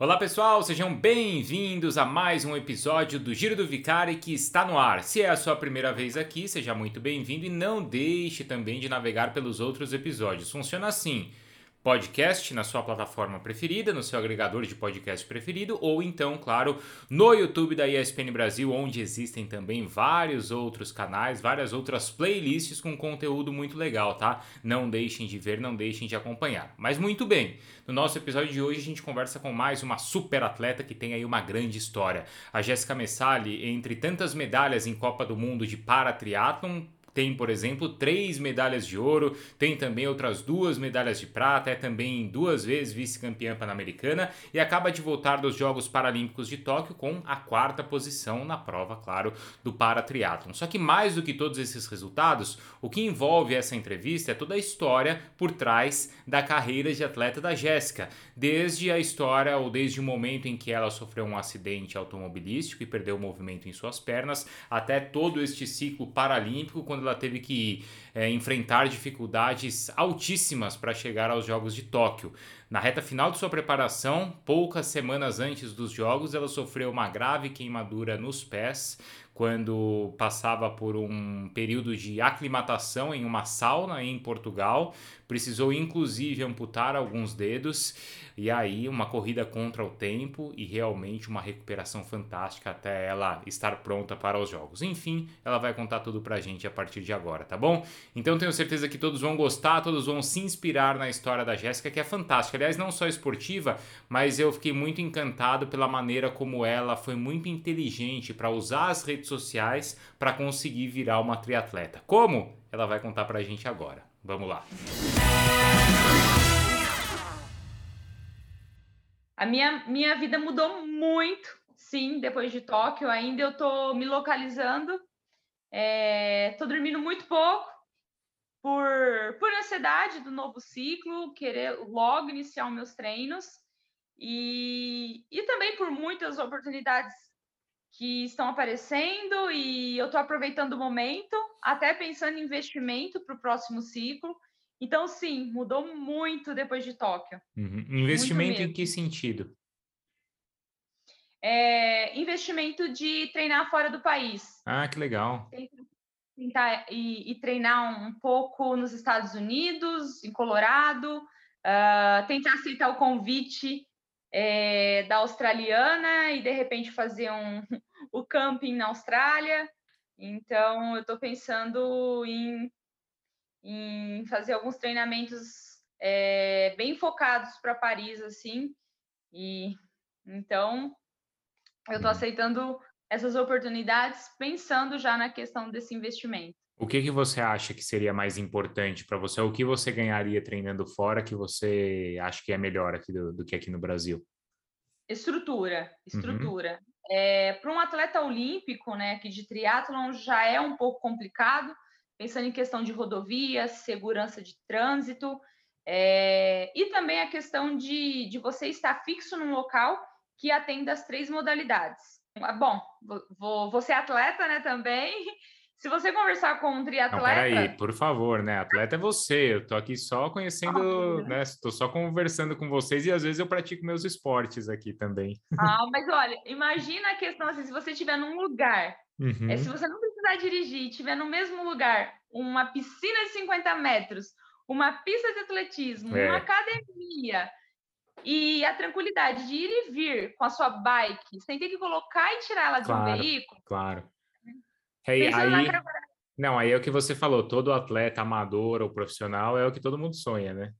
Olá pessoal, sejam bem-vindos a mais um episódio do Giro do Vicari que está no ar. Se é a sua primeira vez aqui, seja muito bem-vindo e não deixe também de navegar pelos outros episódios. Funciona assim podcast na sua plataforma preferida, no seu agregador de podcast preferido, ou então, claro, no YouTube da ESPN Brasil, onde existem também vários outros canais, várias outras playlists com conteúdo muito legal, tá? Não deixem de ver, não deixem de acompanhar. Mas muito bem, no nosso episódio de hoje a gente conversa com mais uma super atleta que tem aí uma grande história. A Jéssica Messali, entre tantas medalhas em Copa do Mundo de para triatlon, tem, por exemplo, três medalhas de ouro, tem também outras duas medalhas de prata, é também duas vezes vice-campeã pan-americana e acaba de voltar dos Jogos Paralímpicos de Tóquio com a quarta posição na prova, claro, do paratriatlon. Só que mais do que todos esses resultados, o que envolve essa entrevista é toda a história por trás da carreira de atleta da Jéssica, desde a história ou desde o momento em que ela sofreu um acidente automobilístico e perdeu o movimento em suas pernas, até todo este ciclo paralímpico quando ela teve que é, enfrentar dificuldades altíssimas para chegar aos Jogos de Tóquio. Na reta final de sua preparação, poucas semanas antes dos Jogos, ela sofreu uma grave queimadura nos pés quando passava por um período de aclimatação em uma sauna em Portugal. Precisou inclusive amputar alguns dedos e aí uma corrida contra o tempo e realmente uma recuperação fantástica até ela estar pronta para os jogos. Enfim, ela vai contar tudo pra gente a partir de agora, tá bom? Então tenho certeza que todos vão gostar, todos vão se inspirar na história da Jéssica, que é fantástica. Aliás, não só esportiva, mas eu fiquei muito encantado pela maneira como ela foi muito inteligente para usar as redes sociais para conseguir virar uma triatleta. Como? Ela vai contar pra gente agora. Vamos lá. A minha, minha vida mudou muito, sim, depois de Tóquio. Ainda eu tô me localizando. É, tô dormindo muito pouco por, por ansiedade do novo ciclo, querer logo iniciar os meus treinos. E, e também por muitas oportunidades que estão aparecendo e eu estou aproveitando o momento, até pensando em investimento para o próximo ciclo. Então, sim, mudou muito depois de Tóquio. Uhum. Investimento em que sentido? É, investimento de treinar fora do país. Ah, que legal. Tentar e, e treinar um, pouco nos Estados Unidos, em Colorado, uh, tentar aceitar o convite é, da australiana e de repente fazer um, o camping na Austrália. Então, eu estou pensando em em fazer alguns treinamentos é, bem focados para Paris, assim. E então eu estou aceitando essas oportunidades pensando já na questão desse investimento. O que, que você acha que seria mais importante para você? O que você ganharia treinando fora que você acha que é melhor aqui do, do que aqui no Brasil? Estrutura, uhum. estrutura. Uhum. É, para um atleta olímpico, né, que de triatlon já é um pouco complicado, pensando em questão de rodovias, segurança de trânsito, é, e também a questão de, de você estar fixo num local que atenda as três modalidades. Ah, bom, vou, vou ser atleta, né, também. Se você conversar com um triatleta... Não, peraí, por favor, né? Atleta é você. Eu tô aqui só conhecendo, ah, né? Estou só conversando com vocês e às vezes eu pratico meus esportes aqui também. Ah, mas olha, imagina a questão assim, se você estiver num lugar Uhum. É, se você não precisar dirigir e estiver no mesmo lugar, uma piscina de 50 metros, uma pista de atletismo, é. uma academia e a tranquilidade de ir e vir com a sua bike, sem ter que colocar e tirar ela de claro, um veículo. Claro. Hey, aí, não, aí é o que você falou, todo atleta amador ou profissional é o que todo mundo sonha, né?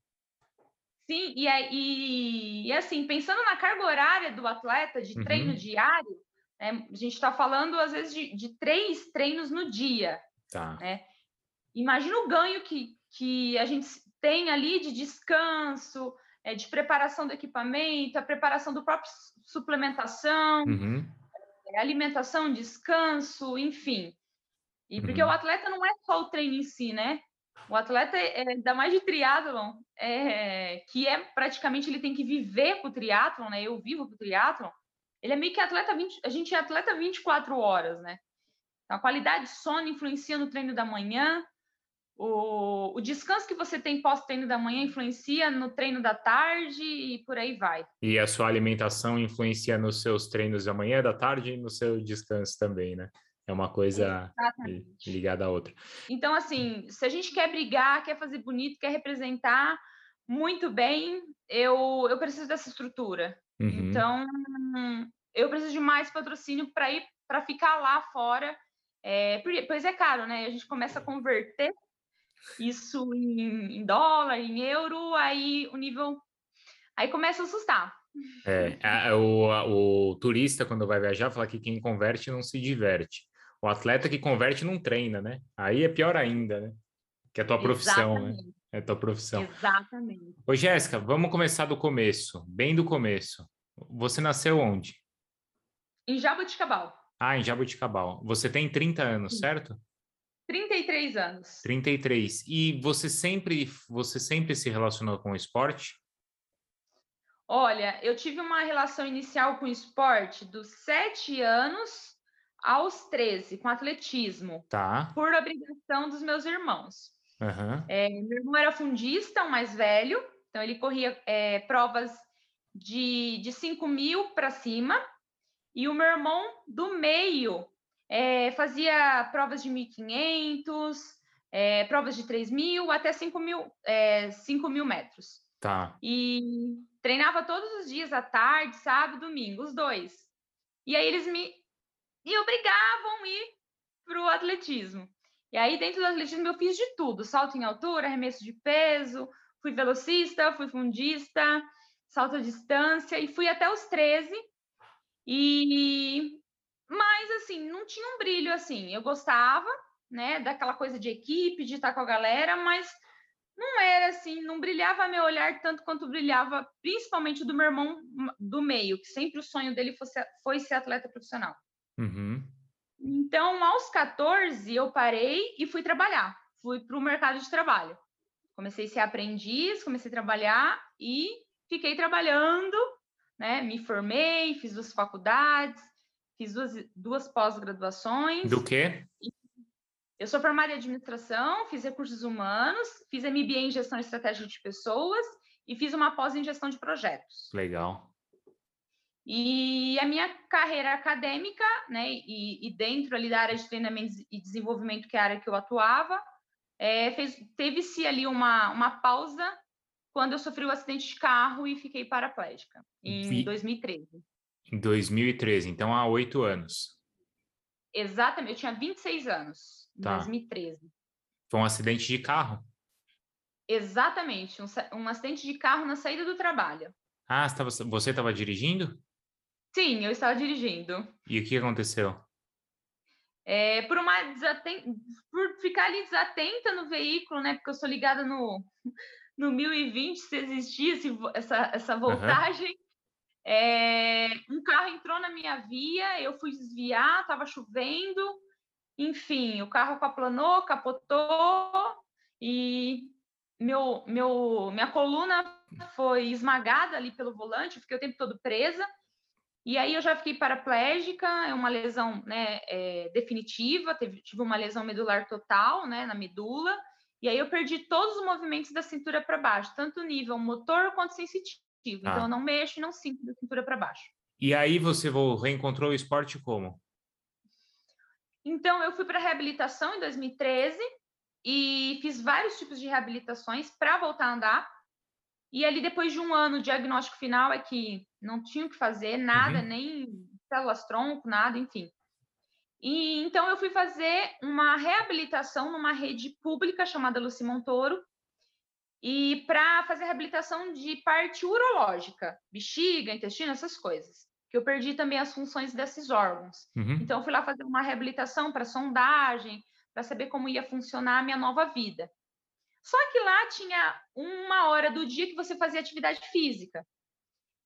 Sim, e, e, e assim, pensando na carga horária do atleta de treino uhum. diário, né? A gente está falando, às vezes, de, de, três treinos no dia. Tá. Né? Imagina o ganho que, que a gente tem ali de descanso, é, de preparação do equipamento, a preparação do próprio suplementação, uhum. É, alimentação, descanso, enfim. E porque uhum. o atleta não é só o treino em si, né? O atleta, é, ainda mais de triatlon, é, que é praticamente ele tem que viver com o triatlon, né? Eu vivo com o triatlon. Ele é meio que atleta 20, a gente é atleta 24 horas, né? Então, a qualidade de sono influencia no treino da manhã, o, o descanso que você tem pós-treino da manhã influencia no treino da tarde e por aí vai. E a sua alimentação influencia nos seus treinos da manhã, da tarde e no seu descanso também, né? É uma coisa Exatamente. ligada à outra. Então, assim, se a gente quer brigar, quer fazer bonito, quer representar muito bem, eu, eu preciso dessa estrutura. Uhum. Então, eu preciso de mais patrocínio para ir para ficar lá fora. É, pois é caro, né? A gente começa a converter isso em, em dólar, em euro, aí o nível. Aí começa a assustar. É, a, o, a, o turista, quando vai viajar, fala que quem converte não se diverte. O atleta que converte não treina, né? Aí é pior ainda, né? Que é a tua profissão, né? Exatamente. né? É a tua profissão. Exatamente. Ô, Jéssica, vamos começar do começo, bem do começo. Você nasceu onde? Em Jaboticabal. Ah, em Jaboticabal. Você tem 30 anos, Sim. certo? 33 anos. 33. E você sempre, você sempre se relacionou com o esporte? Olha, eu tive uma relação inicial com o esporte dos 7 anos aos 13, com atletismo. Tá. Por obrigação dos meus irmãos. Uhum. É, meu irmão era fundista, o mais velho, então ele corria é, provas de, de 5 mil para cima. E o meu irmão do meio é, fazia provas de 1.500, é, provas de 3.000 até 5 mil, é, 5 mil metros. Tá. E treinava todos os dias, à tarde, sábado, domingo, os dois. E aí eles me, me obrigavam a ir para o atletismo. E aí, dentro do atletismo, eu fiz de tudo: salto em altura, arremesso de peso, fui velocista, fui fundista, salto à distância, e fui até os 13. E mas, assim, não tinha um brilho assim. Eu gostava, né, daquela coisa de equipe, de estar com a galera, mas não era assim, não brilhava meu olhar tanto quanto brilhava, principalmente do meu irmão do meio, que sempre o sonho dele fosse, foi ser atleta profissional. Uhum. Então, aos 14, eu parei e fui trabalhar. Fui para o mercado de trabalho. Comecei a ser aprendiz, comecei a trabalhar e fiquei trabalhando, né? Me formei, fiz duas faculdades, fiz duas, duas pós-graduações. Do quê? Eu sou formada em administração, fiz recursos humanos, fiz MBA em gestão estratégica de pessoas e fiz uma pós em gestão de projetos. Legal. E a minha carreira acadêmica, né, e, e, dentro ali da área de treinamento e desenvolvimento, que é a área que eu atuava, é, teve-se ali uma, uma pausa quando eu sofri o um acidente de carro e fiquei paraplégica, em Vi... 2013. Em 2013, então há oito anos. Exatamente, eu tinha 26 anos, em tá. 2013. Foi um acidente de carro? Exatamente, um, um acidente de carro na saída do trabalho. Ah, você estava dirigindo? Sim, eu estava dirigindo. E o que aconteceu? É, por uma desaten... por ficar ali desatenta no veículo, né? Porque eu sou ligada no, no 1020, se existisse essa, essa voltagem. Uhum. É, um carro entrou na minha via, eu fui desviar, estava chovendo, enfim, o carro aplanou, capotou e meu, meu, minha coluna foi esmagada ali pelo volante, fiquei o tempo todo presa. E aí eu já fiquei paraplégica, é uma lesão né, é, definitiva, teve, tive uma lesão medular total né, na medula, e aí eu perdi todos os movimentos da cintura para baixo, tanto nível motor quanto sensitivo. Ah. Então eu não mexo e não sinto da cintura para baixo. E aí você reencontrou o esporte como? Então eu fui para reabilitação em 2013 e fiz vários tipos de reabilitações para voltar a andar. E ali depois de um ano, o diagnóstico final é que não tinha o que fazer, nada, uhum. nem células tronco, nada, enfim. E então eu fui fazer uma reabilitação numa rede pública chamada Luci Montoro, e para fazer reabilitação de parte urológica, bexiga, intestino, essas coisas. Que eu perdi também as funções desses órgãos. Uhum. Então, eu fui lá fazer uma reabilitação para sondagem, para saber como ia funcionar a minha nova vida. Só que lá tinha uma hora do dia que você fazia atividade física.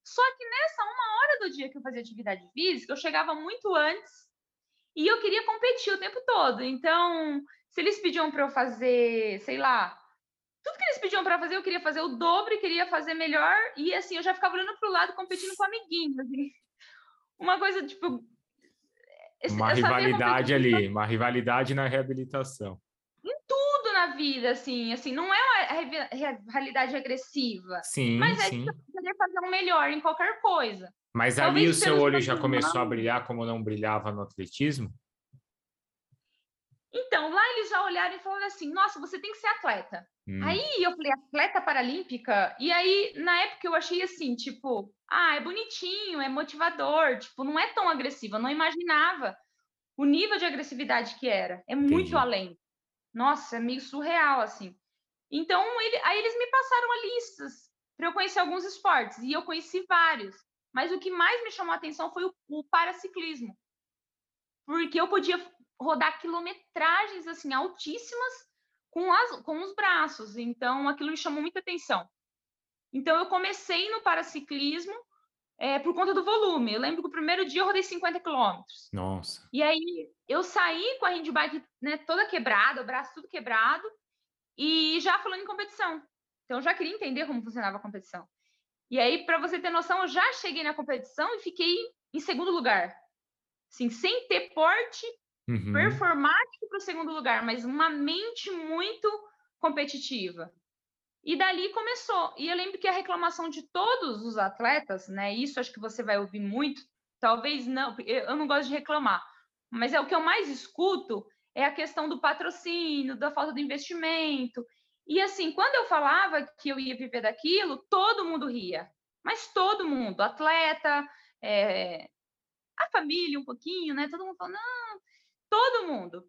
Só que nessa uma hora do dia que eu fazia atividade física, eu chegava muito antes e eu queria competir o tempo todo. Então, se eles pediam para eu fazer, sei lá, tudo que eles pediam para fazer, eu queria fazer o dobro, queria fazer melhor, e assim, eu já ficava olhando para o lado, competindo com amiguinhos. Assim. Uma coisa, tipo. Uma rivalidade ali, uma rivalidade na reabilitação. Em tudo na vida, assim, assim, não é uma realidade agressiva. Sim, mas é sim. poder fazer um melhor em qualquer coisa. Mas Talvez ali o seu olho já começou a brilhar como não brilhava no atletismo? Então, lá eles já olharam e falaram assim: nossa, você tem que ser atleta. Hum. Aí eu falei, atleta paralímpica? E aí, na época, eu achei assim, tipo, ah, é bonitinho, é motivador, tipo, não é tão agressivo. Eu não imaginava o nível de agressividade que era. É muito Entendi. além. Nossa, é meio surreal, assim. Então, ele, aí eles me passaram listas para eu conhecer alguns esportes, e eu conheci vários. Mas o que mais me chamou a atenção foi o, o paraciclismo. Porque eu podia rodar quilometragens assim altíssimas com, as, com os braços. Então, aquilo me chamou muita atenção. Então, eu comecei no paraciclismo é, por conta do volume. Eu lembro que o primeiro dia eu rodei 50 quilômetros. Nossa. E aí, eu saí com a handbike né, toda quebrada, o braço tudo quebrado, e já falando em competição. Então, eu já queria entender como funcionava a competição. E aí, para você ter noção, eu já cheguei na competição e fiquei em segundo lugar. Assim, sem ter porte uhum. performático para o segundo lugar, mas uma mente muito competitiva. E dali começou. E eu lembro que a reclamação de todos os atletas, né? Isso acho que você vai ouvir muito, talvez não, eu não gosto de reclamar, mas é o que eu mais escuto é a questão do patrocínio, da falta de investimento. E assim, quando eu falava que eu ia viver daquilo, todo mundo ria. Mas todo mundo, atleta, é, a família um pouquinho, né? Todo mundo falou, não, todo mundo.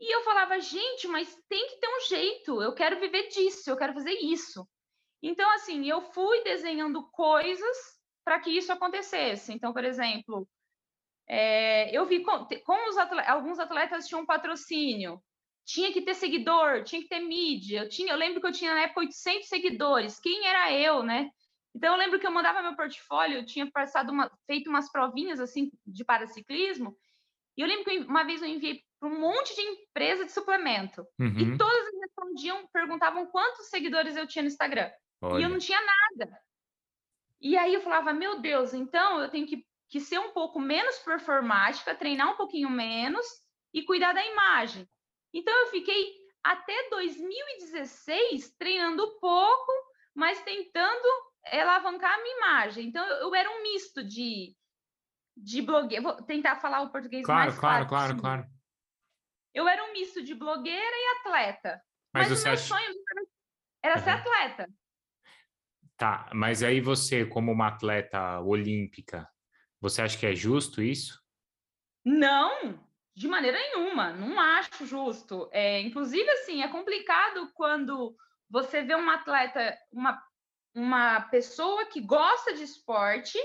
E eu falava, gente, mas tem que ter um jeito, eu quero viver disso, eu quero fazer isso. Então, assim, eu fui desenhando coisas para que isso acontecesse. Então, por exemplo, é, eu vi como, atletas, alguns atletas tinham patrocínio, tinha que ter seguidor, tinha que ter mídia. Eu, tinha, eu lembro que eu tinha na época 800 seguidores. Quem era eu, né? Então, eu lembro que eu mandava meu portfólio, eu tinha passado uma, feito umas provinhas assim de paraciclismo, e eu lembro que uma vez eu enviei para um monte de empresa de suplemento. Uhum. E todas respondiam, perguntavam quantos seguidores eu tinha no Instagram. Olha. E eu não tinha nada. E aí eu falava, meu Deus, então eu tenho que, que ser um pouco menos performática, treinar um pouquinho menos e cuidar da imagem. Então eu fiquei até 2016 treinando pouco, mas tentando alavancar a minha imagem. Então eu, eu era um misto de de blogueira. Vou tentar falar o português claro, mais claro. Claro, claro, claro. Eu era um misto de blogueira e atleta. Mas, mas o meu acha... sonho era uhum. ser atleta. Tá, mas aí você, como uma atleta olímpica, você acha que é justo isso? Não, de maneira nenhuma. Não acho justo. É, inclusive, assim, é complicado quando você vê uma atleta, uma, uma pessoa que gosta de esporte,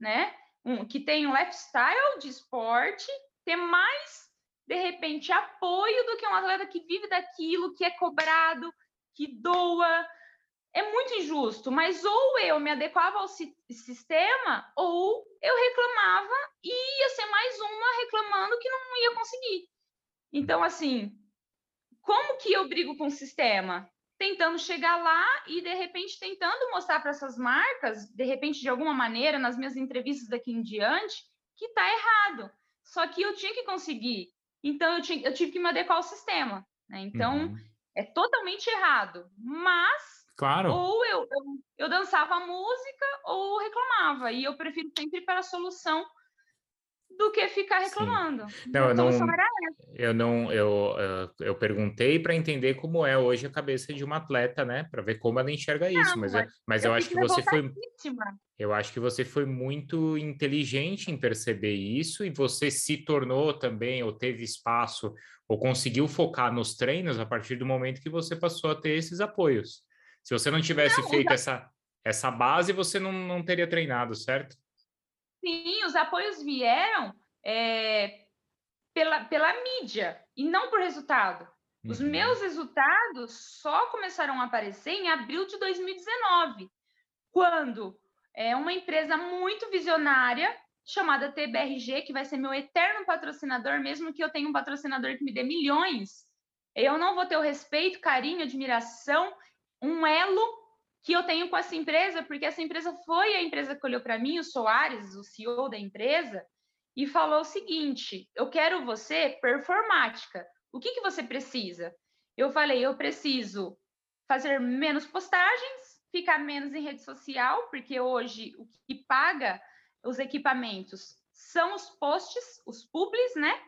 né? um, que tem um lifestyle de esporte, ter mais, de repente, apoio do que um atleta que vive daquilo, que é cobrado, que doa. É muito injusto, mas ou eu me adequava ao si sistema, ou eu reclamava e ia ser mais uma reclamando que não ia conseguir. Então, assim, como que eu brigo com o sistema? tentando chegar lá e de repente tentando mostrar para essas marcas, de repente de alguma maneira nas minhas entrevistas daqui em diante, que está errado. Só que eu tinha que conseguir. Então eu, tinha, eu tive que me adequar ao sistema. Né? Então uhum. é totalmente errado. Mas claro. ou eu, eu, eu dançava música ou reclamava. E eu prefiro sempre para a solução do que ficar reclamando. Sim. Não, eu não, eu não, eu, eu perguntei para entender como é hoje a cabeça de uma atleta, né, para ver como ela enxerga não, isso. Mas, mas, mas eu, eu acho que você foi, eu acho que você foi muito inteligente em perceber isso e você se tornou também ou teve espaço ou conseguiu focar nos treinos a partir do momento que você passou a ter esses apoios. Se você não tivesse não, feito essa essa base, você não, não teria treinado, certo? Sim, os apoios vieram é, pela, pela mídia e não por resultado. Os uhum. meus resultados só começaram a aparecer em abril de 2019, quando é uma empresa muito visionária chamada TBRG, que vai ser meu eterno patrocinador, mesmo que eu tenha um patrocinador que me dê milhões, eu não vou ter o respeito, carinho, admiração, um elo que eu tenho com essa empresa, porque essa empresa foi a empresa que olhou para mim, o Soares, o CEO da empresa, e falou o seguinte: eu quero você performática. O que, que você precisa? eu falei, eu preciso fazer menos postagens, ficar menos em rede social, porque hoje o que paga os equipamentos são os posts, os publis, né?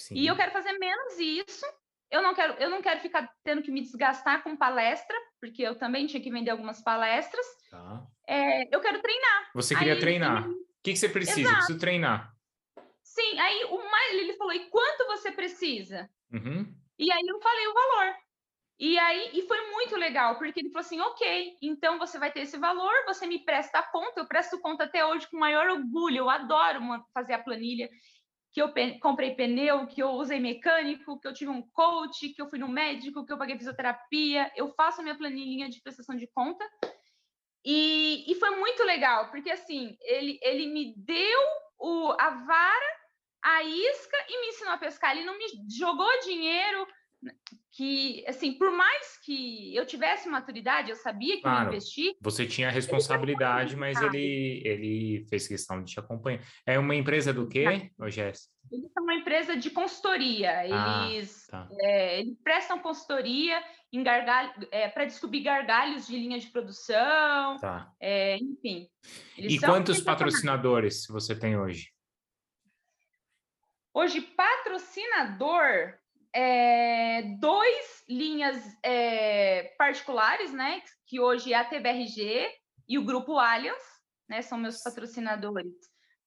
Sim. E eu quero fazer menos isso. Eu não quero, eu não quero ficar tendo que me desgastar com palestra, porque eu também tinha que vender algumas palestras. Tá. É, eu quero treinar. Você queria aí, treinar? O que, que você precisa? Exato. Preciso treinar. Sim, aí o mais, ele falou, e quanto você precisa? Uhum. E aí eu falei o valor. E aí, e foi muito legal, porque ele falou assim: ok, então você vai ter esse valor, você me presta a conta, eu presto conta até hoje com maior orgulho, eu adoro fazer a planilha, que eu comprei pneu, que eu usei mecânico, que eu tive um coach, que eu fui no médico, que eu paguei fisioterapia, eu faço a minha planilhinha de prestação de conta. E, e foi muito legal, porque assim, ele, ele me deu o, a vara, a isca e me ensinou a pescar. Ele não me jogou dinheiro, que, assim, por mais que eu tivesse maturidade, eu sabia que claro, investir. Você tinha responsabilidade, mas ele, ele fez questão de te acompanhar. É uma empresa do quê, ô Jéssica? Eles são uma empresa de consultoria. Ah, eles, tá. é, eles prestam consultoria em é, para descobrir gargalhos de linha de produção. Tá. É, enfim. E quantos patrocinadores você tem hoje? Hoje, patrocinador, é, dois linhas é, particulares, né? Que hoje é a TBRG e o Grupo Allianz, né? São meus patrocinadores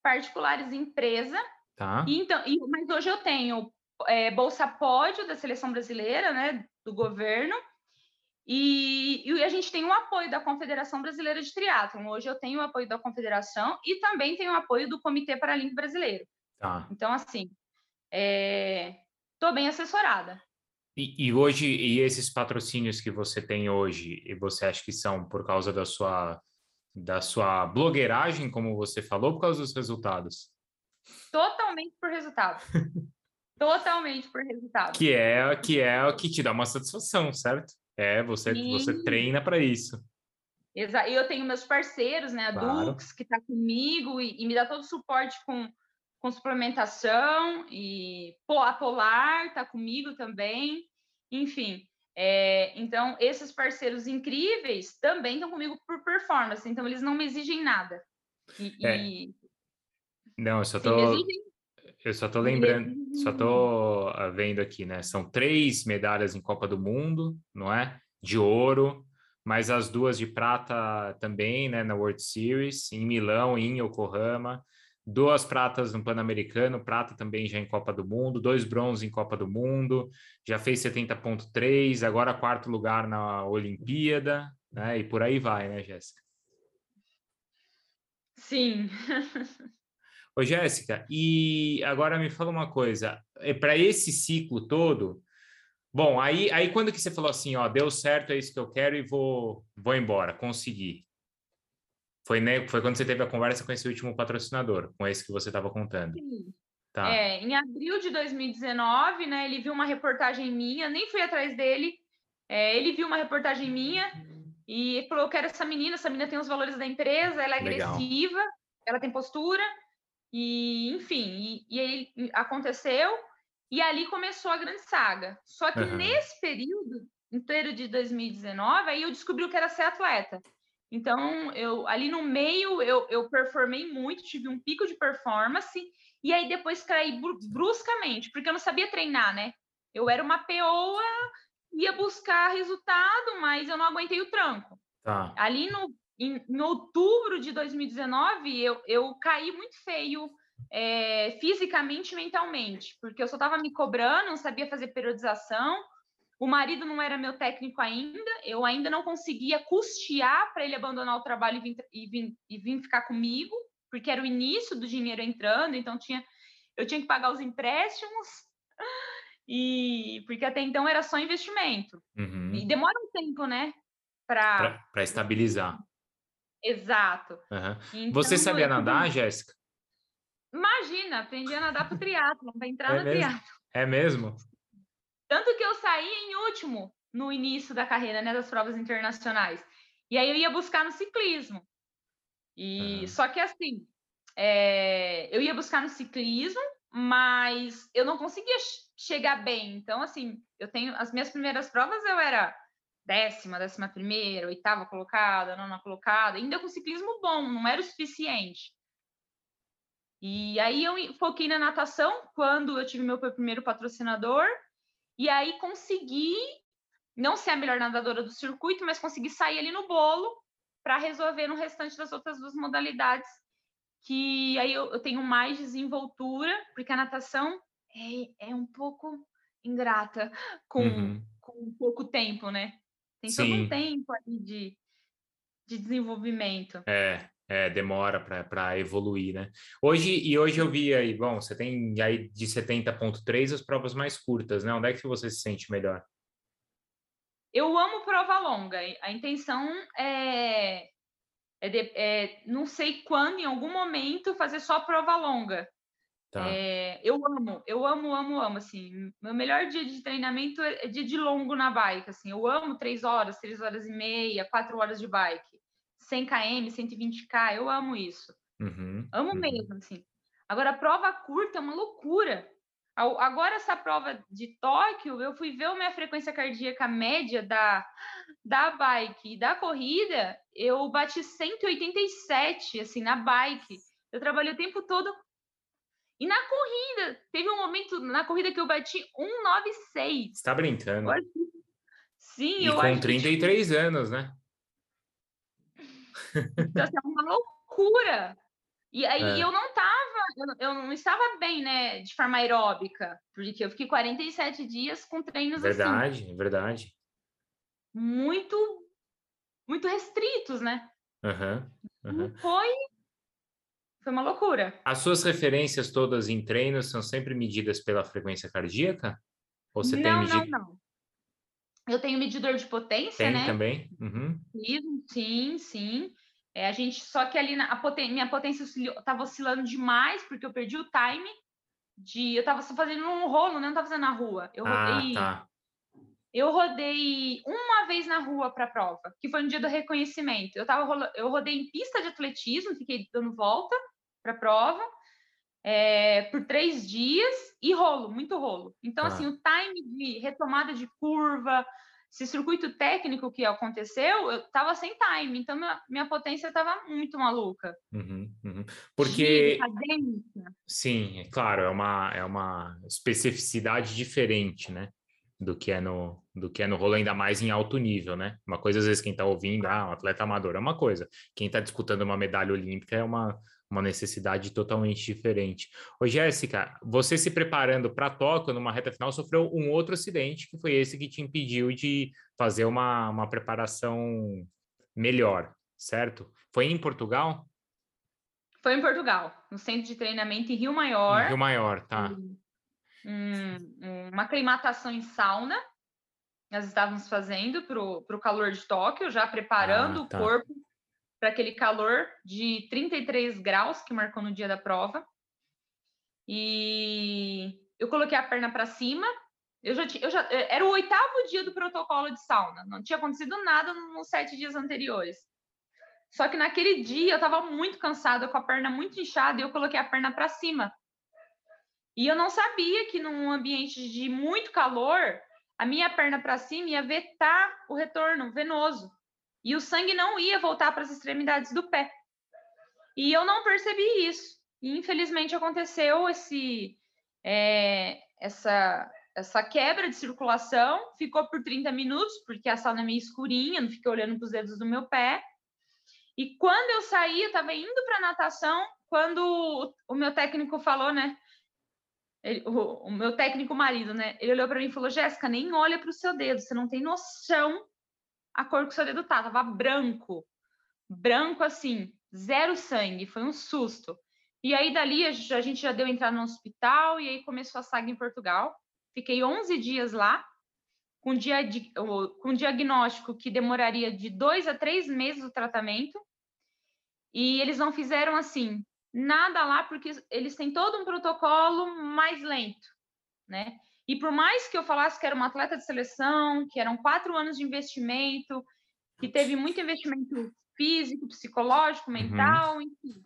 particulares empresa. Tá. E então, e, mas hoje eu tenho é, Bolsa Pódio da Seleção Brasileira, né? Do governo. E, e, a gente tem o apoio da Confederação Brasileira de Triatlon. Hoje eu tenho o apoio da Confederação e também tenho o apoio do Comitê Paralímpico Brasileiro. Tá. Então, assim, é, estou bem assessorada. E, e, hoje, e esses patrocínios que você tem hoje, e você acha que são por causa da sua, da sua blogueiragem, como você falou, por causa dos resultados? Totalmente por resultado. Totalmente por resultado. Que é, que é o que te dá uma satisfação, certo? É, você, você treina para isso. Exato. E eu tenho meus parceiros, né? A claro. Dux, que está comigo e, e, me dá todo o suporte com com suplementação e a Polar está comigo também, enfim. É, então, esses parceiros incríveis também estão comigo por performance, então eles não me exigem nada. E, é. e... Não, eu só tô. Eu só tô lembrando, só tô ah, vendo aqui, né? São três medalhas em Copa do Mundo, não é? De ouro, mas as duas de prata também, né? Na World Series, em Milão e em Yokohama duas pratas no Pan-Americano, prata também já em Copa do Mundo, dois bronze em Copa do Mundo, já fez 70.3, agora quarto lugar na Olimpíada, né? E por aí vai, né, Jéssica? Sim. Ô, Jéssica, e agora me fala uma coisa, é para esse ciclo todo, bom, aí, aí quando que você falou assim, ó, deu certo, é isso que eu quero e vou, vou embora, consegui. Foi, né, foi quando você teve a conversa com esse último patrocinador, com esse que você estava contando. Sim. Tá. É, em abril de 2019, né, ele viu uma reportagem minha, nem fui atrás dele, é, ele viu uma reportagem minha e falou, eu quero essa menina, essa menina tem os valores da empresa, ela é Legal. agressiva, ela tem postura, e enfim, e, e aí aconteceu, e ali começou a grande saga. Só que uhum. nesse período inteiro de 2019, aí eu descobri o que era ser atleta. Então, eu ali no meio eu, eu performei muito, tive um pico de performance, e aí depois caí bruscamente, porque eu não sabia treinar, né? Eu era uma peoa, ia buscar resultado, mas eu não aguentei o tranco. Tá. Ali no, em, em outubro de 2019, eu, eu caí muito feio é, fisicamente e mentalmente, porque eu só estava me cobrando, não sabia fazer periodização, o marido não era meu técnico ainda, eu ainda não conseguia custear para ele abandonar o trabalho e vir, e, vir, e vir ficar comigo, porque era o início do dinheiro entrando, então tinha, eu tinha que pagar os empréstimos, e porque até então era só investimento. Uhum. E demora um tempo, né? Para estabilizar. Exato. Uhum. Então, Você sabia nadar, Jéssica? Imagina, aprendi a nadar para o triatlo, para entrar é no triatlo. É mesmo? Tanto que eu saí em último no início da carreira, né, das provas internacionais. E aí eu ia buscar no ciclismo. E uhum. só que assim, é, eu ia buscar no ciclismo, mas eu não conseguia chegar bem. Então, assim, eu tenho as minhas primeiras provas eu era décima, décima primeira, oitava colocada, nona colocada, ainda com ciclismo bom, não era o suficiente. E aí eu foquei na natação quando eu tive meu primeiro patrocinador, e aí consegui não ser a melhor nadadora do circuito, mas consegui sair ali no bolo para resolver no restante das outras duas modalidades, que aí eu, eu tenho mais desenvoltura, porque a natação é, é um pouco ingrata com, uhum. com pouco tempo, né? Tem Sim. todo um tempo aí de, de desenvolvimento. É, é demora para evoluir, né? Hoje, e hoje eu vi aí, bom, você tem aí de 70.3 as provas mais curtas, né? Onde é que você se sente melhor? Eu amo prova longa. A intenção é, é, de, é, não sei quando, em algum momento, fazer só prova longa. Tá. É, eu amo, eu amo, amo, amo, assim, meu melhor dia de treinamento é dia de longo na bike, assim, eu amo três horas, três horas e meia, quatro horas de bike, 100 km, 120k, eu amo isso, uhum, amo uhum. mesmo, assim. Agora, a prova curta é uma loucura. Agora, essa prova de Tóquio, eu fui ver a minha frequência cardíaca média da, da bike e da corrida, eu bati 187, assim, na bike. Eu trabalhei o tempo todo e na corrida, teve um momento na corrida que eu bati 196. Você tá brincando? Sim, e eu com acho 33 que... anos, né? Então, assim, é uma loucura. E aí é. eu não tava, eu, não estava bem, né, de forma aeróbica, porque eu fiquei 47 dias com treinos verdade, assim. Verdade, verdade. Muito, muito restritos, né? Uhum, uhum. Foi foi uma loucura. As suas referências todas em treinos são sempre medidas pela frequência cardíaca? Ou você não, tem? Não, não. Eu tenho medidor de potência, tem né? também? Uhum. Sim, sim. É, a gente, só que ali na, a poten minha potência estava oscilando demais, porque eu perdi o time de. Eu estava fazendo um rolo, né? Não estava fazendo na rua. Eu ah, rodei. Tá. Eu rodei uma vez na rua para a prova, que foi no dia do reconhecimento. Eu, tava, eu rodei em pista de atletismo, fiquei dando volta para a prova é, por três dias e rolo, muito rolo. Então, ah. assim, o time de retomada de curva, esse circuito técnico que aconteceu, eu estava sem time, então minha, minha potência estava muito maluca. Uhum, uhum. Porque. Sim, é claro, é uma, é uma especificidade diferente, né? Do que, é no, do que é no rolo, ainda mais em alto nível, né? Uma coisa, às vezes, quem está ouvindo, ah, um atleta amador é uma coisa. Quem está disputando uma medalha olímpica é uma, uma necessidade totalmente diferente. Ô, Jéssica, você se preparando para Tóquio, numa reta final, sofreu um outro acidente, que foi esse que te impediu de fazer uma, uma preparação melhor, certo? Foi em Portugal? Foi em Portugal, no centro de treinamento em Rio Maior. Em Rio Maior, tá. Um, uma aclimatação em sauna, nós estávamos fazendo para o calor de Tóquio, já preparando ah, tá. o corpo para aquele calor de 33 graus que marcou no dia da prova. E eu coloquei a perna para cima. Eu já, eu já era o oitavo dia do protocolo de sauna. Não tinha acontecido nada nos sete dias anteriores. Só que naquele dia eu estava muito cansada, com a perna muito inchada, e eu coloquei a perna para cima. E eu não sabia que num ambiente de muito calor, a minha perna para cima ia vetar o retorno venoso e o sangue não ia voltar para as extremidades do pé. E eu não percebi isso. E infelizmente aconteceu esse é, essa essa quebra de circulação, ficou por 30 minutos, porque a sauna é meio escurinha, não fiquei olhando para os dedos do meu pé. E quando eu saí, eu estava indo para natação, quando o, meu técnico falou, né? Ele, o, o, meu técnico marido, né? Ele olhou para mim e falou: Jéssica, nem olha para o seu dedo, você não tem noção a cor que o seu dedo tá, tava branco. Branco assim, zero sangue, foi um susto. E aí dali a gente já deu entrar no hospital e aí começou a saga em Portugal. Fiquei 11 dias lá, com, dia, com diagnóstico que demoraria de dois a três meses o tratamento. E eles não fizeram assim, nada lá, porque eles têm todo um protocolo mais lento, né? E por mais que eu falasse que era uma atleta de seleção, que eram quatro anos de investimento, que teve muito investimento físico, psicológico, uhum. mental, uhum. enfim.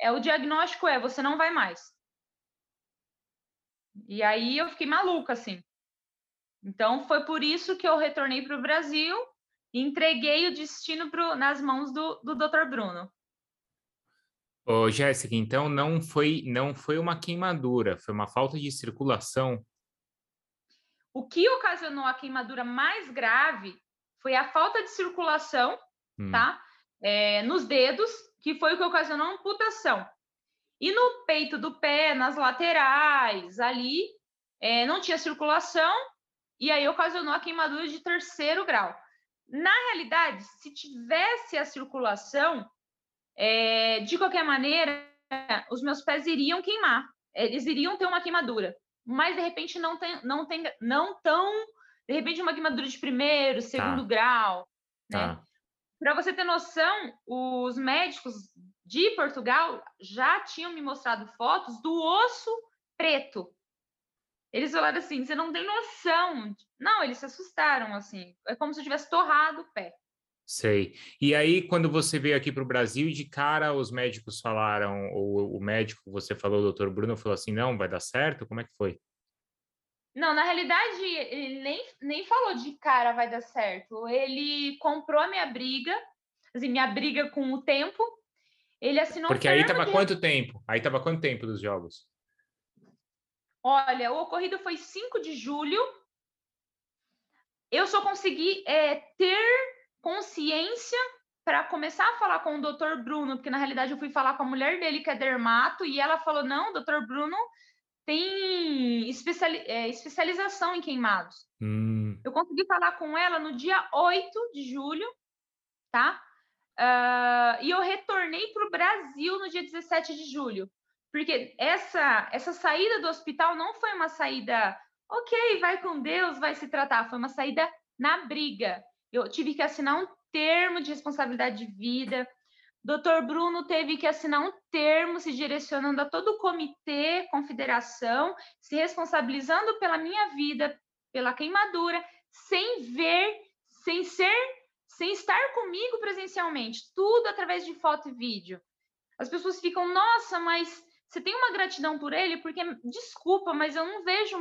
É, o diagnóstico é, você não vai mais. E aí eu fiquei maluca, assim. Então foi por isso que eu retornei para o Brasil e entreguei o destino pro, nas mãos do, do Dr. Bruno. Ô, Jéssica, então não foi não foi uma queimadura, foi uma falta de circulação. O que ocasionou a queimadura mais grave foi a falta de circulação, hum. tá? É, nos dedos, que foi o que ocasionou a amputação. E no peito do pé, nas laterais, ali, é, não tinha circulação, e aí ocasionou a queimadura de terceiro grau. Na realidade, se tivesse a circulação, é, de qualquer maneira, os meus pés iriam queimar, eles iriam ter uma queimadura, mas de repente não tem, não tem, não tão, de repente uma queimadura de primeiro, segundo tá. grau, né? Tá. Para você ter noção, os médicos de Portugal já tinham me mostrado fotos do osso preto. Eles falaram assim: você não tem noção. Não, eles se assustaram, assim. É como se eu tivesse torrado o pé. Sei. E aí, quando você veio aqui para o Brasil, de cara os médicos falaram, ou o médico que você falou, o doutor Bruno, falou assim: não, vai dar certo? Como é que foi? Não, na realidade, ele nem, nem falou de cara vai dar certo. Ele comprou a minha briga, assim, minha briga com o tempo. Ele assinou Porque aí tava de... quanto tempo? Aí tava quanto tempo dos jogos? Olha, o ocorrido foi 5 de julho. Eu só consegui é, ter consciência para começar a falar com o Dr. Bruno, porque na realidade eu fui falar com a mulher dele, que é dermato, e ela falou: não, Dr. Bruno tem especiali é, especialização em queimados. Hum. Eu consegui falar com ela no dia 8 de julho, tá? Uh, e eu retornei para o Brasil no dia 17 de julho. Porque essa, essa saída do hospital não foi uma saída, ok, vai com Deus, vai se tratar. Foi uma saída na briga. Eu tive que assinar um termo de responsabilidade de vida. Doutor Bruno teve que assinar um termo se direcionando a todo o comitê, confederação, se responsabilizando pela minha vida, pela queimadura, sem ver, sem ser, sem estar comigo presencialmente, tudo através de foto e vídeo. As pessoas ficam, nossa, mas você tem uma gratidão por ele? Porque, desculpa, mas eu não vejo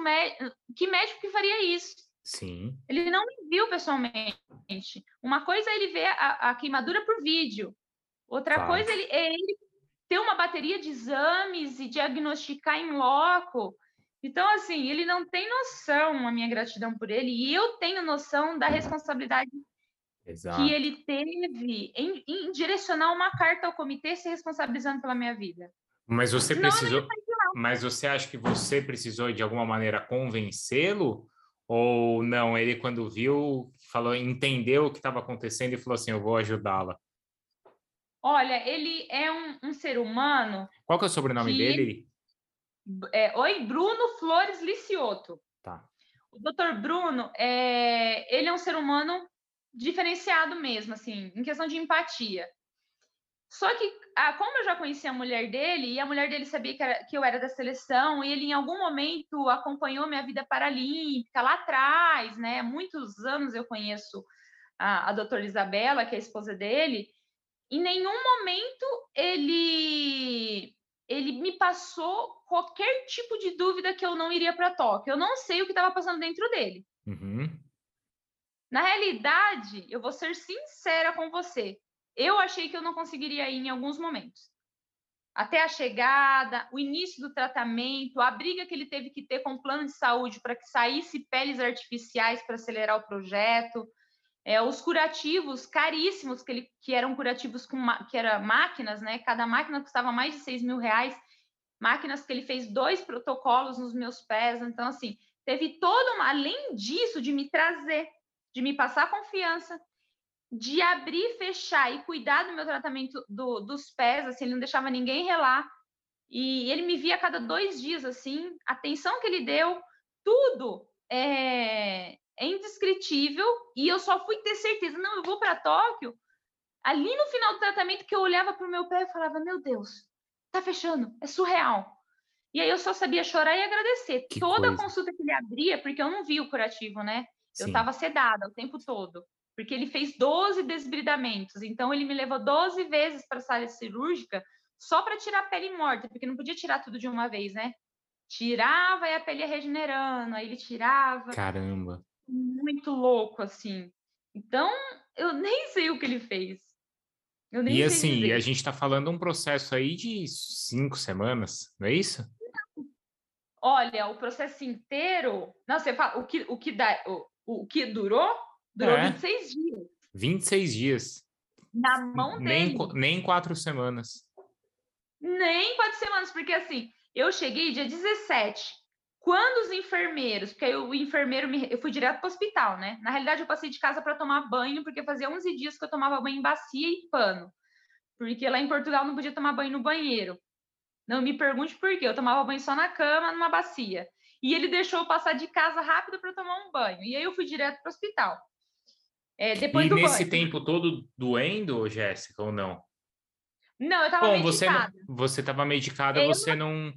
que médico que faria isso. Sim. Ele não me viu pessoalmente. Uma coisa é ele ver a, a queimadura por vídeo, Outra tá. coisa ele, é ele ter uma bateria de exames e diagnosticar em loco. Então, assim, ele não tem noção, a minha gratidão por ele, e eu tenho noção da responsabilidade Exato. que ele teve em, em, direcionar uma carta ao comitê se responsabilizando pela minha vida. Mas você Senão precisou. Mas você acha que você precisou de alguma maneira convencê-lo? Ou não? Ele, quando viu, falou, entendeu o que estava acontecendo e falou assim: eu vou ajudá-la. Olha, ele é um, um ser humano. Qual que é o sobrenome que... dele? É, Oi, Bruno Flores Licioto. Tá. O doutor Bruno, é, ele é um ser humano diferenciado mesmo, assim, em questão de empatia. Só que, ah, como eu já conhecia a mulher dele, e a mulher dele sabia que, era, que, eu era da seleção, e ele em algum momento acompanhou minha vida paralímpica lá atrás, né? Muitos anos eu conheço a, a doutora Isabela, que é a esposa dele, em nenhum momento ele ele me passou qualquer tipo de dúvida que eu não iria para Tóquio. Eu não sei o que estava passando dentro dele. Uhum. Na realidade, eu vou ser sincera com você. Eu achei que eu não conseguiria ir em alguns momentos. Até a chegada, o início do tratamento, a briga que ele teve que ter com o plano de saúde para que saísse peles artificiais para acelerar o projeto, é, os curativos caríssimos, que, ele, que eram curativos com que eram máquinas, né? Cada máquina custava mais de 6 mil reais. Máquinas que ele fez dois protocolos nos meus pés. Então, assim, teve todo uma. Além disso, de me trazer, de me passar confiança, de abrir, fechar e cuidar do meu tratamento do, dos pés, assim, ele não deixava ninguém relar. E ele me via a cada dois dias, assim, a atenção que ele deu, tudo é, é indescritível e eu só fui ter certeza, não, eu vou para Tóquio. Ali no final do tratamento que eu olhava para o meu pé e falava, meu Deus, tá fechando, é surreal. E aí eu só sabia chorar e agradecer. Que Toda coisa. a consulta que ele abria, porque eu não vi o curativo, né? Sim. Eu estava sedada o tempo todo, porque ele fez 12 desbridamentos. Então ele me levou 12 vezes para a sala cirúrgica só para tirar a pele morta, porque não podia tirar tudo de uma vez, né? tirava e a pele ia regenerando, aí ele tirava. Caramba. Muito louco, assim. Então, eu nem sei o que ele fez. Eu nem e assim, dizer. a gente está falando um processo aí de cinco semanas, não é isso? Olha, o processo inteiro. Não, você fala, o que, o que, dá, o, o que durou? Durou é. 26 dias. 26 dias. Na mão nem, dele. Nem quatro semanas. Nem quatro semanas, porque assim, eu cheguei dia 17. Quando os enfermeiros, porque o enfermeiro me, eu fui direto para o hospital, né? Na realidade, eu passei de casa para tomar banho, porque fazia 11 dias que eu tomava banho em bacia e pano. Porque lá em Portugal não podia tomar banho no banheiro. Não me pergunte por quê, eu tomava banho só na cama, numa bacia. E ele deixou eu passar de casa rápido para tomar um banho. E aí eu fui direto para o hospital. É, depois e nesse banho. tempo todo doendo, Jéssica, ou não? Não, eu estava medicada. Você estava medicada, eu você não...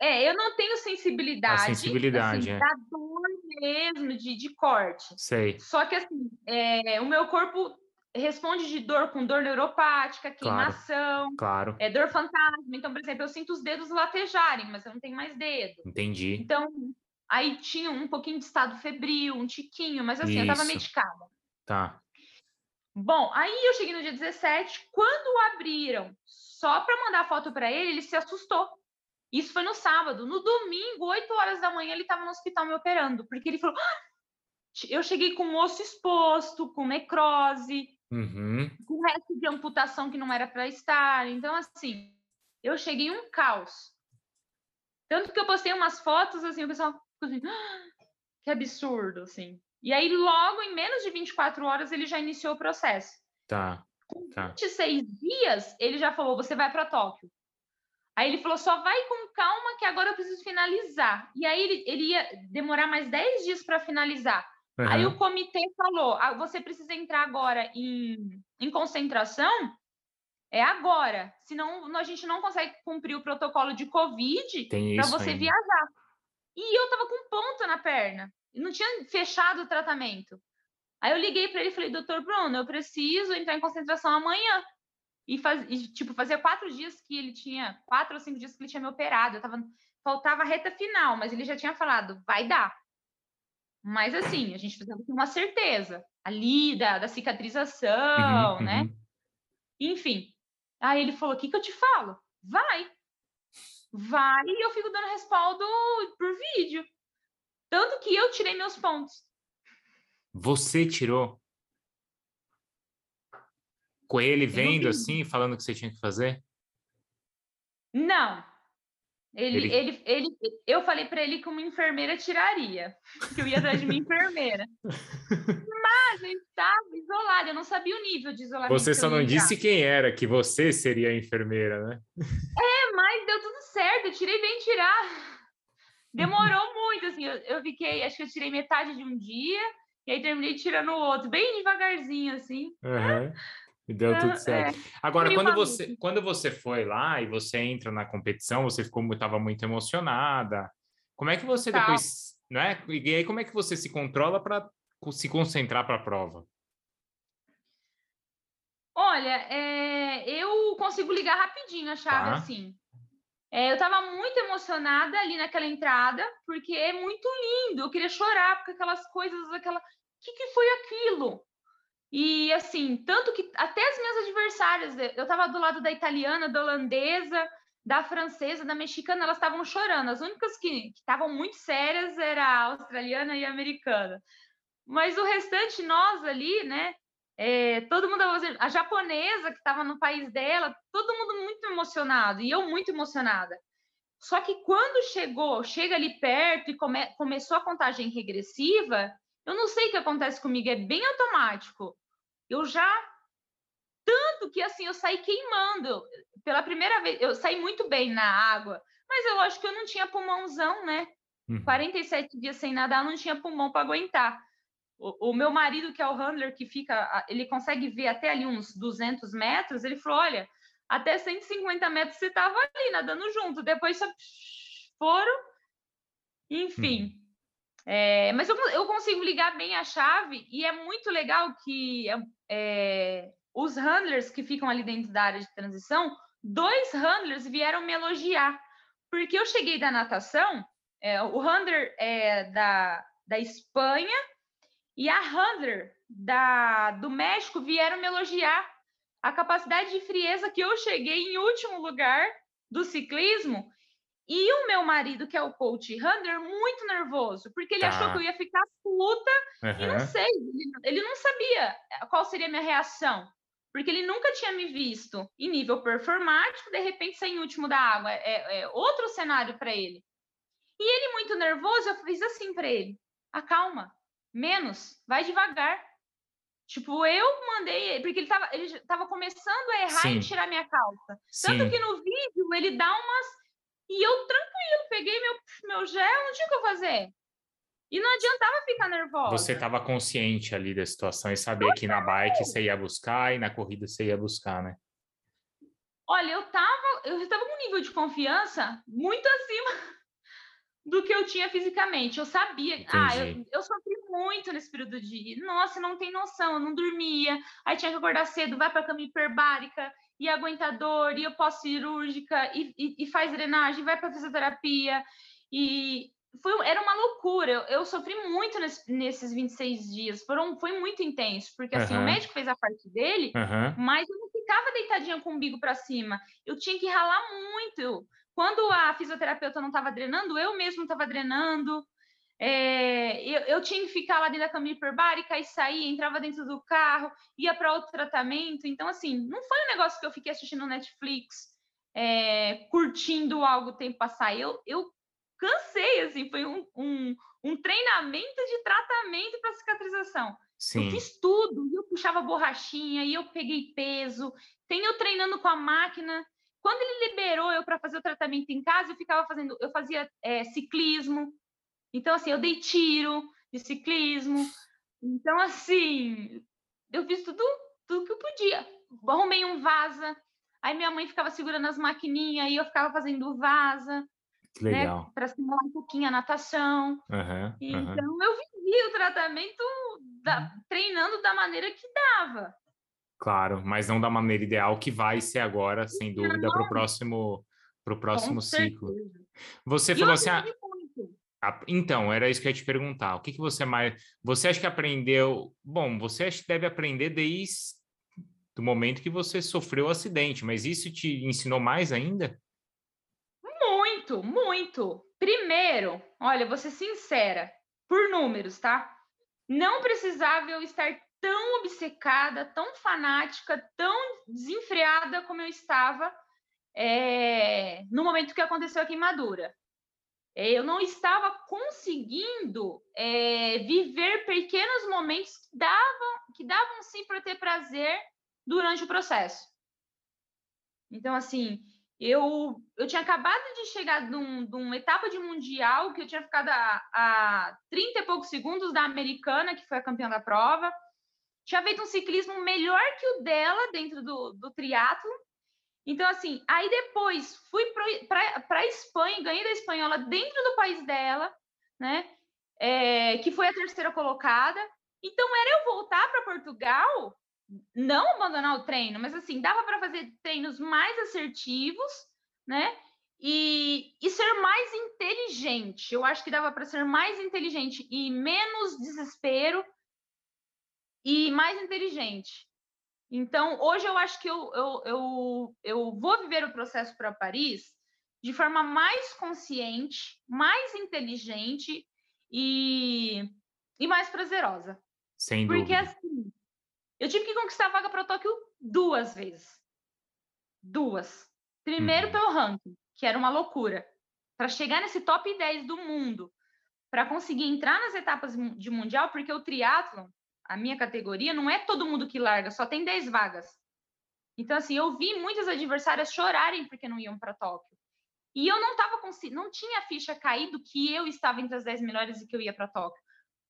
É, eu não tenho sensibilidade. A sensibilidade, assim, é. Da dor mesmo, de, de corte. Sei. Só que, assim, é, o meu corpo responde de dor com dor neuropática, queimação, claro, claro. é dor fantasma. Então, por exemplo, eu sinto os dedos latejarem, mas eu não tenho mais dedo. Entendi. Então, aí tinha um pouquinho de estado febril, um tiquinho, mas assim, Isso. eu estava medicada. Tá. Bom, aí eu cheguei no dia 17, quando abriram só para mandar foto para ele, ele se assustou. Isso foi no sábado. No domingo, 8 horas da manhã, ele estava no hospital me operando, porque ele falou: ah! eu cheguei com o osso exposto, com necrose, uhum. com resto de amputação que não era para estar. Então, assim, eu cheguei um caos. Tanto que eu postei umas fotos, assim, o pessoal assim, ah, que absurdo, assim. E aí, logo, em menos de 24 horas, ele já iniciou o processo. Tá. Com tá. 26 dias, ele já falou, você vai para Tóquio. Aí ele falou, só vai com calma que agora eu preciso finalizar. E aí ele, ele ia demorar mais 10 dias para finalizar. Uhum. Aí o comitê falou: ah, você precisa entrar agora em, em concentração, é agora. Senão a gente não consegue cumprir o protocolo de Covid para você viajar. E eu tava com ponto na perna. Não tinha fechado o tratamento. Aí eu liguei para ele e falei, doutor Bruno, eu preciso entrar em concentração amanhã. E, faz, e, tipo, fazia quatro dias que ele tinha, quatro ou cinco dias que ele tinha me operado. Eu tava, faltava a reta final, mas ele já tinha falado, vai dar. Mas assim, a gente precisa ter uma certeza ali da, da cicatrização, uhum, né? Uhum. Enfim. Aí ele falou: o que, que eu te falo? Vai. Vai e eu fico dando respaldo por vídeo. Tanto que eu tirei meus pontos. Você tirou? Com ele vendo assim, falando o que você tinha que fazer? Não, ele, ele... ele, ele, eu falei para ele que uma enfermeira tiraria, que eu ia atrás de uma enfermeira. Mas ele estava isolado, eu não sabia o nível de isolamento. Você só não disse quem era, que você seria a enfermeira, né? É, mas deu tudo certo, eu tirei bem tirar. Demorou muito, assim, eu, eu fiquei, acho que eu tirei metade de um dia, e aí terminei tirando o outro, bem devagarzinho, assim. Uhum. E deu tudo certo. É. Agora, quando você, quando você foi lá e você entra na competição, você ficou estava muito emocionada. Como é que você tá. depois, né? E aí como é que você se controla para se concentrar para a prova? Olha, é, eu consigo ligar rapidinho a chave tá. assim. É, eu estava muito emocionada ali naquela entrada, porque é muito lindo. Eu queria chorar, porque aquelas coisas, aquela. O que, que foi aquilo? E assim, tanto que até as minhas adversárias, eu estava do lado da italiana, da holandesa, da francesa, da mexicana, elas estavam chorando. As únicas que estavam muito sérias era a australiana e a americana. Mas o restante, nós ali, né? É, todo mundo, a japonesa que estava no país dela, todo mundo muito emocionado e eu muito emocionada. Só que quando chegou, chega ali perto e come, começou a contagem regressiva, eu não sei o que acontece comigo, é bem automático. Eu já tanto que assim eu saí queimando. Pela primeira vez, eu saí muito bem na água, mas eu acho que eu não tinha pulmãozão, né? Uhum. 47 dias sem nadar, não tinha pulmão para aguentar. O, o, meu marido, que é o handler, que fica, ele consegue ver até ali uns 200 metros, ele falou: olha, até 150 metros você estava ali nadando junto, depois só foram. Enfim, uhum. É, mas eu, eu, consigo ligar bem a chave e é muito legal que é, é, os handlers que ficam ali dentro da área de transição, dois handlers vieram me elogiar, porque eu cheguei da natação, é, o Hunter é da, da Espanha e a Hunter da, do México vieram me elogiar. A capacidade de frieza que eu cheguei em último lugar do ciclismo e o meu marido, que é o coach Hunter, muito nervoso, porque ele tá. achou que eu ia ficar puta uhum. e não sei, ele, ele não sabia qual seria a minha reação porque ele nunca tinha me visto em nível performático, de repente sair em último da água, é, é outro cenário para ele. E ele muito nervoso, eu fiz assim para ele: acalma, menos, vai devagar. Tipo, eu mandei, porque ele estava ele tava começando a errar Sim. e tirar minha calça. Tanto Sim. que no vídeo ele dá umas. E eu tranquilo, peguei meu, meu gel, não tinha o que eu fazer. E não adiantava ficar nervosa. Você estava consciente ali da situação e sabia que na bike você ia buscar e na corrida você ia buscar, né? Olha, eu tava, eu estava com um nível de confiança muito acima do que eu tinha fisicamente. Eu sabia. Entendi. Ah, eu, eu sofri muito nesse período de. Nossa, não tem noção, eu não dormia. Aí tinha que acordar cedo, vai para cama hiperbárica, e aguentador, e eu pós-cirúrgica, e, e, e, faz drenagem, vai para fisioterapia. E, foi, era uma loucura. Eu, eu sofri muito nesse, nesses 26 dias. Foram, foi muito intenso, porque assim, uhum. o médico fez a parte dele, uhum. mas eu não ficava deitadinha com o umbigo para cima. Eu tinha que ralar muito. Quando a fisioterapeuta não estava drenando, eu mesmo estava drenando. É, eu, eu, tinha que ficar lá dentro da cama hiperbárica e sair, entrava dentro do carro, ia para outro tratamento. Então, assim, não foi um negócio que eu fiquei assistindo Netflix, é, curtindo algo o tempo passar. Eu, eu cansei, assim, foi um, um, um treinamento de tratamento para cicatrização. Sim. Eu fiz tudo, eu puxava borrachinha, e eu peguei peso, tem eu treinando com a máquina. Quando ele liberou eu para fazer o tratamento em casa, eu ficava fazendo, eu fazia é, ciclismo. Então, assim, eu dei tiro de ciclismo. Então, assim, eu fiz tudo, tudo que eu podia. Arrumei um vaza, aí minha mãe ficava segurando as maquininhas, e eu ficava fazendo vaza. Que né, legal. Né, para simular um pouquinho a natação. Uhum, então, uhum. eu vivi o tratamento da, treinando da maneira que dava. Claro, mas não da maneira ideal que vai ser agora, sem dúvida, para o próximo, pro próximo ciclo. Você falou assim. Ah, então, era isso que eu ia te perguntar. O que, que você mais. Você acha que aprendeu. Bom, você acha que deve aprender desde o momento que você sofreu o acidente, mas isso te ensinou mais ainda? Muito, muito. Primeiro, olha, vou ser sincera, por números, tá? Não precisava eu estar tão obcecada, tão fanática, tão desenfreada como eu estava é, no momento que aconteceu a queimadura. Eu não estava conseguindo é, viver pequenos momentos que davam, que davam sim para ter prazer durante o processo. Então, assim, eu, eu tinha acabado de chegar de, um, de uma etapa de mundial que eu tinha ficado a, a 30 e poucos segundos da americana, que foi a campeã da prova. Tinha feito um ciclismo melhor que o dela dentro do, do triatlo. Então, assim, aí depois fui para a Espanha, ganhei da espanhola dentro do país dela, né? É, que foi a terceira colocada. Então, era eu voltar para Portugal não abandonar o treino, mas assim, dava para fazer treinos mais assertivos, né? E, e ser mais inteligente. Eu acho que dava para ser mais inteligente e menos desespero e mais inteligente. Então, hoje eu acho que eu, eu, eu, eu vou viver o processo para Paris de forma mais consciente, mais inteligente e, e mais prazerosa. Sem dúvida. Porque assim, eu tive que conquistar a vaga para Tóquio duas vezes. Duas. Primeiro uhum. pelo ranking, que era uma loucura. Para chegar nesse top 10 do mundo, para conseguir entrar nas etapas de mundial, porque o triatlon, a minha categoria, não é todo mundo que larga, só tem 10 vagas. Então, assim, eu vi muitas adversárias chorarem porque não iam para Tóquio. E eu não tava não tinha a ficha caído que eu estava entre as 10 melhores e que eu ia para Tóquio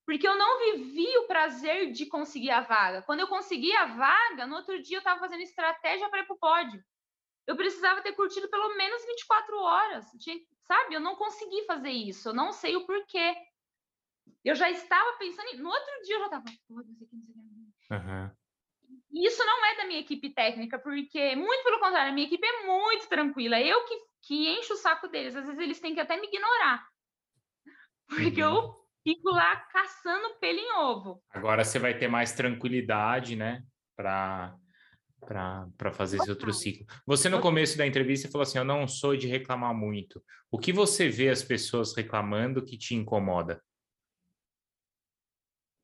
porque eu não vivi o prazer de conseguir a vaga. Quando eu consegui a vaga, no outro dia eu estava fazendo estratégia para ir para o pódio. Eu precisava ter curtido pelo menos 24 horas. Tinha, sabe, eu não consegui fazer isso. Eu não sei o porquê. Eu já estava pensando. Em... No outro dia eu já estava. Uhum. Isso não é da minha equipe técnica, porque, muito pelo contrário, a minha equipe é muito tranquila. Eu que que enche o saco deles. Às vezes eles têm que até me ignorar. Porque uhum. eu fico lá caçando pelo em ovo. Agora você vai ter mais tranquilidade, né? Para para fazer esse outro ciclo. Você no começo da entrevista falou assim: "Eu não sou de reclamar muito". O que você vê as pessoas reclamando que te incomoda?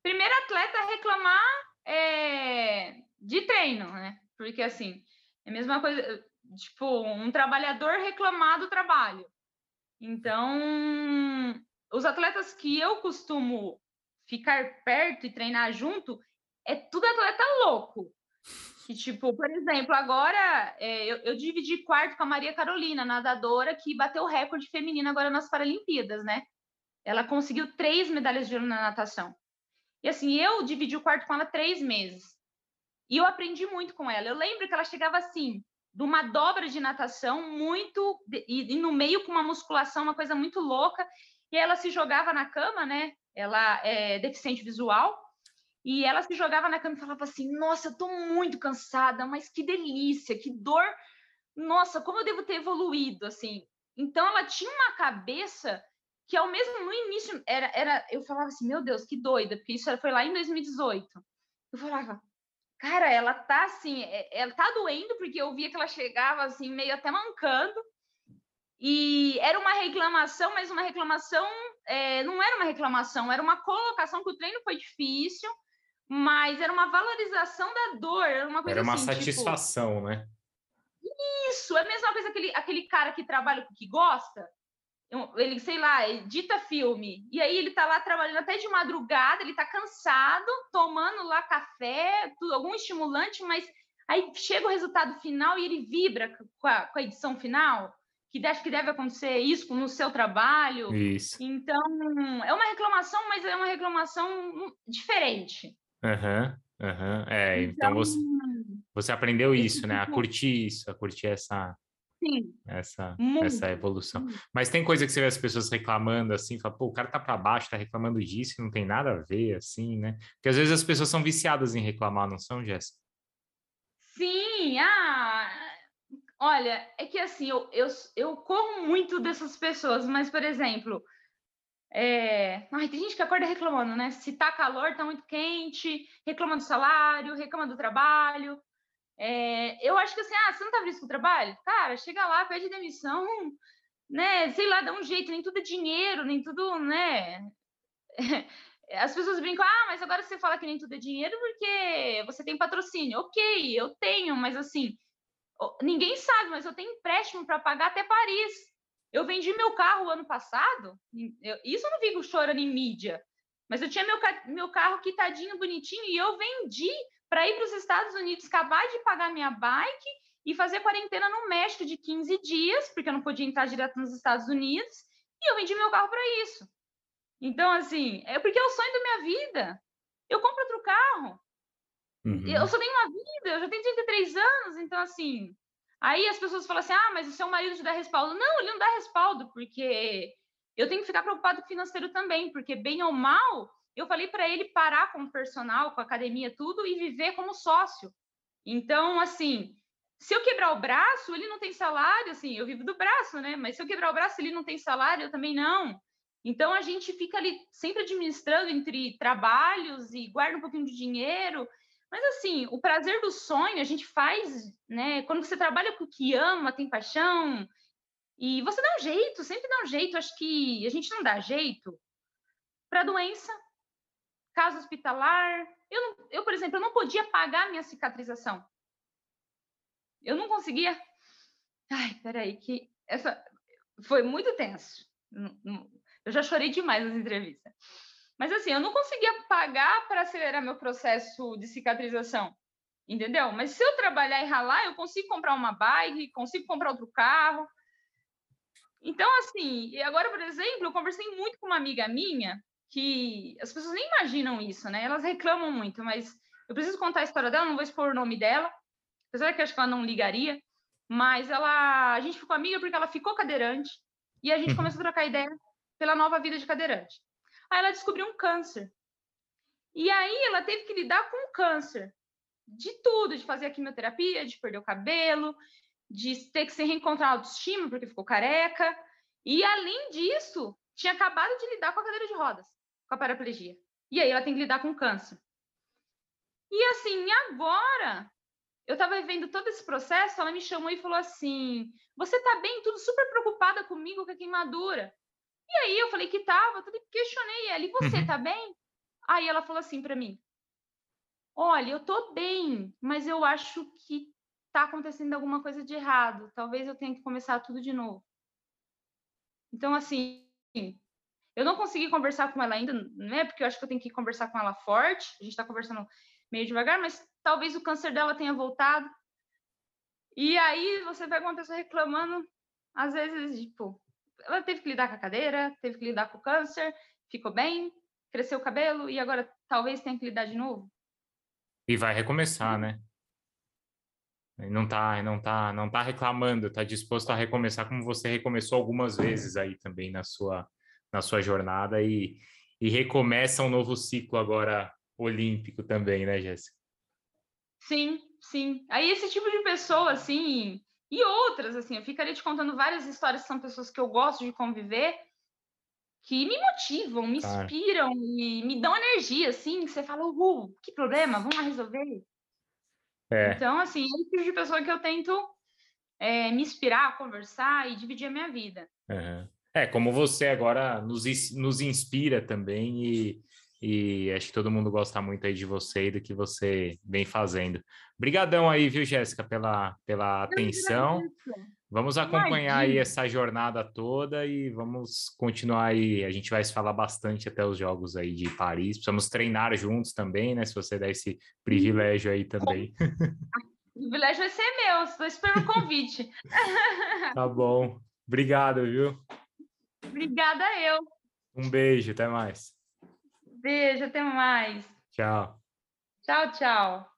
Primeiro atleta reclamar é, de treino, né? Porque assim, é a mesma coisa, tipo, um trabalhador reclamar do trabalho. Então, os atletas que eu costumo ficar perto e treinar junto é tudo atleta louco. Que, tipo, por exemplo, agora é, eu, eu, dividi quarto com a Maria Carolina, nadadora, que bateu o recorde feminino agora nas Paralimpíadas, né? Ela conseguiu três medalhas de ouro na natação. E assim, eu dividi o quarto com ela três meses. E eu aprendi muito com ela. Eu lembro que ela chegava assim, de uma dobra de natação, muito. E, e no meio com uma musculação, uma coisa muito louca. E ela se jogava na cama, né? Ela é deficiente visual. E ela se jogava na cama e falava assim: Nossa, eu tô muito cansada, mas que delícia, que dor. Nossa, como eu devo ter evoluído, assim. Então, ela tinha uma cabeça que, ao mesmo no início, era, era eu falava assim: Meu Deus, que doida, porque isso foi lá em 2018. Eu falava, cara, ela tá assim, é, ela tá doendo, porque eu via que ela chegava assim, meio até mancando. E era uma reclamação, mas uma reclamação é, não era uma reclamação, era uma colocação que o treino foi difícil, mas era uma valorização da dor, era uma coisa Era uma assim, tipo satisfação, tipo, né? Isso, é a mesma coisa aquele, aquele cara que trabalha com o que gosta, ele, sei lá, edita filme, e aí ele tá lá trabalhando até de madrugada, ele tá cansado, tomando lá café, tudo, algum estimulante, mas aí chega o resultado final e ele vibra com a, com a edição final, que acho que deve acontecer isso no seu trabalho. Isso. Então, é uma reclamação, mas é uma reclamação diferente. Aham, uhum, aham. Uhum. É, então, então você, você aprendeu isso, né? A tipo curtir isso, a curtir essa Sim. Essa, essa evolução. Mas tem coisa que você vê as pessoas reclamando assim, fala, pô, o cara tá para baixo, tá reclamando disso, não tem nada a ver, assim, né? Porque às vezes as pessoas são viciadas em reclamar, não são, Jéssica? Sim, ah, olha, é que assim, eu, eu, eu corro muito dessas pessoas, mas, por exemplo, é... Ai, tem gente que acorda reclamando, né? Se tá calor, tá muito quente, reclama do salário, reclama do trabalho. É, eu acho que assim, ah, você não tá feliz com o trabalho? Cara, chega lá, pede demissão, né? Sei lá, dá um jeito, nem tudo é dinheiro, nem tudo, né? As pessoas brincam, ah, mas agora você fala que nem tudo é dinheiro porque você tem patrocínio. Ok, eu tenho, mas assim, ninguém sabe, mas eu tenho empréstimo para pagar até Paris. Eu vendi meu carro ano passado, eu, isso eu não vi chorando em mídia, mas eu tinha meu, meu carro quitadinho, bonitinho, e eu vendi para ir para os Estados Unidos, acabar de pagar minha bike e fazer quarentena no México de 15 dias, porque eu não podia entrar direto nos Estados Unidos, e eu vendi meu carro para isso. Então, assim, é porque é o sonho da minha vida. Eu compro outro carro. Uhum. Eu só tenho uma vida, eu já tenho 33 anos, então, assim. Aí as pessoas falam assim: ah, mas o seu marido te dá respaldo. Não, ele não dá respaldo, porque eu tenho que ficar preocupado com o financeiro também, porque, bem ou mal, eu falei para ele parar com o personal, com a academia, tudo, e viver como sócio. Então, assim, se eu quebrar o braço, ele não tem salário, assim, eu vivo do braço, né? Mas se eu quebrar o braço, ele não tem salário, eu também não. Então, a gente fica ali sempre administrando entre trabalhos e guarda um pouquinho de dinheiro. Mas, assim, o prazer do sonho a gente faz, né? Quando você trabalha com o que ama, tem paixão, e você dá um jeito, sempre dá um jeito. Acho que a gente não dá jeito para doença, caso hospitalar. Eu, não, eu, por exemplo, eu não podia pagar minha cicatrização. Eu não conseguia. Ai, peraí, que essa foi muito tenso. Eu já chorei demais nas entrevistas. Mas assim, eu não conseguia pagar para acelerar meu processo de cicatrização. Entendeu? Mas se eu trabalhar e ralar, eu consigo comprar uma bike, consigo comprar outro carro. Então, assim, agora, por exemplo, eu conversei muito com uma amiga minha que as pessoas nem imaginam isso, né? Elas reclamam muito, mas eu preciso contar a história dela, não vou expor o nome dela, apesar que acho que ela não ligaria, mas ela, a gente ficou amiga porque ela ficou cadeirante e a gente uhum. começou a trocar ideia pela nova vida de cadeirante. Aí ela descobriu um câncer. E aí ela teve que lidar com o câncer. De tudo, de fazer a quimioterapia, de perder o cabelo. de ter que se reencontrar a autoestima, porque ficou careca. E, além disso, tinha acabado de lidar com a cadeira de rodas, com a paraplegia. E aí ela tem que lidar com câncer. E assim, agora, eu estava vendo todo esse processo, ela me chamou e falou assim: Você tá bem? Tudo super preocupada comigo com a queimadura. E aí eu falei que tava, tudo questionei ela, e você uhum. tá bem? Aí ela falou assim para mim: Olha, eu tô bem, mas eu acho que tá acontecendo alguma coisa de errado. Talvez eu tenha que começar tudo de novo. Então, assim, eu não consegui conversar com ela ainda, né? Porque eu acho que eu tenho que conversar com ela forte. A gente está conversando meio devagar, mas talvez o câncer dela tenha voltado. E aí você pega uma pessoa reclamando, às vezes, tipo, ela teve que lidar com a cadeira, teve que lidar com o câncer, ficou bem, cresceu o cabelo e agora talvez tenha que lidar de novo. E vai recomeçar, né? Não tá, não tá, não tá reclamando, tá disposto a recomeçar como você recomeçou algumas vezes aí também na sua na sua jornada e, e recomeça um novo ciclo agora olímpico também, né, Jéssica? Sim, sim. Aí esse tipo de pessoa, assim, e outras, assim, eu ficaria te contando várias histórias, são pessoas que eu gosto de conviver, que me motivam, me inspiram e me dão energia, assim, que você fala, uhul, que problema, vamos lá resolver. É. Então, assim, é o tipo de pessoa que eu tento é, me inspirar, conversar e dividir a minha vida. Uhum. É, como você agora nos, nos inspira também e, e acho que todo mundo gosta muito aí de você e do que você vem fazendo. Obrigadão aí, viu, Jéssica, pela, pela atenção. Vamos acompanhar Imagina. aí essa jornada toda e vamos continuar aí. A gente vai se falar bastante até os jogos aí de Paris. Precisamos treinar juntos também, né? Se você der esse privilégio aí também. O privilégio vai ser meu, estou esperando o convite. tá bom. Obrigado, viu? Obrigada eu. Um beijo, até mais. Beijo, até mais. Tchau. Tchau, tchau.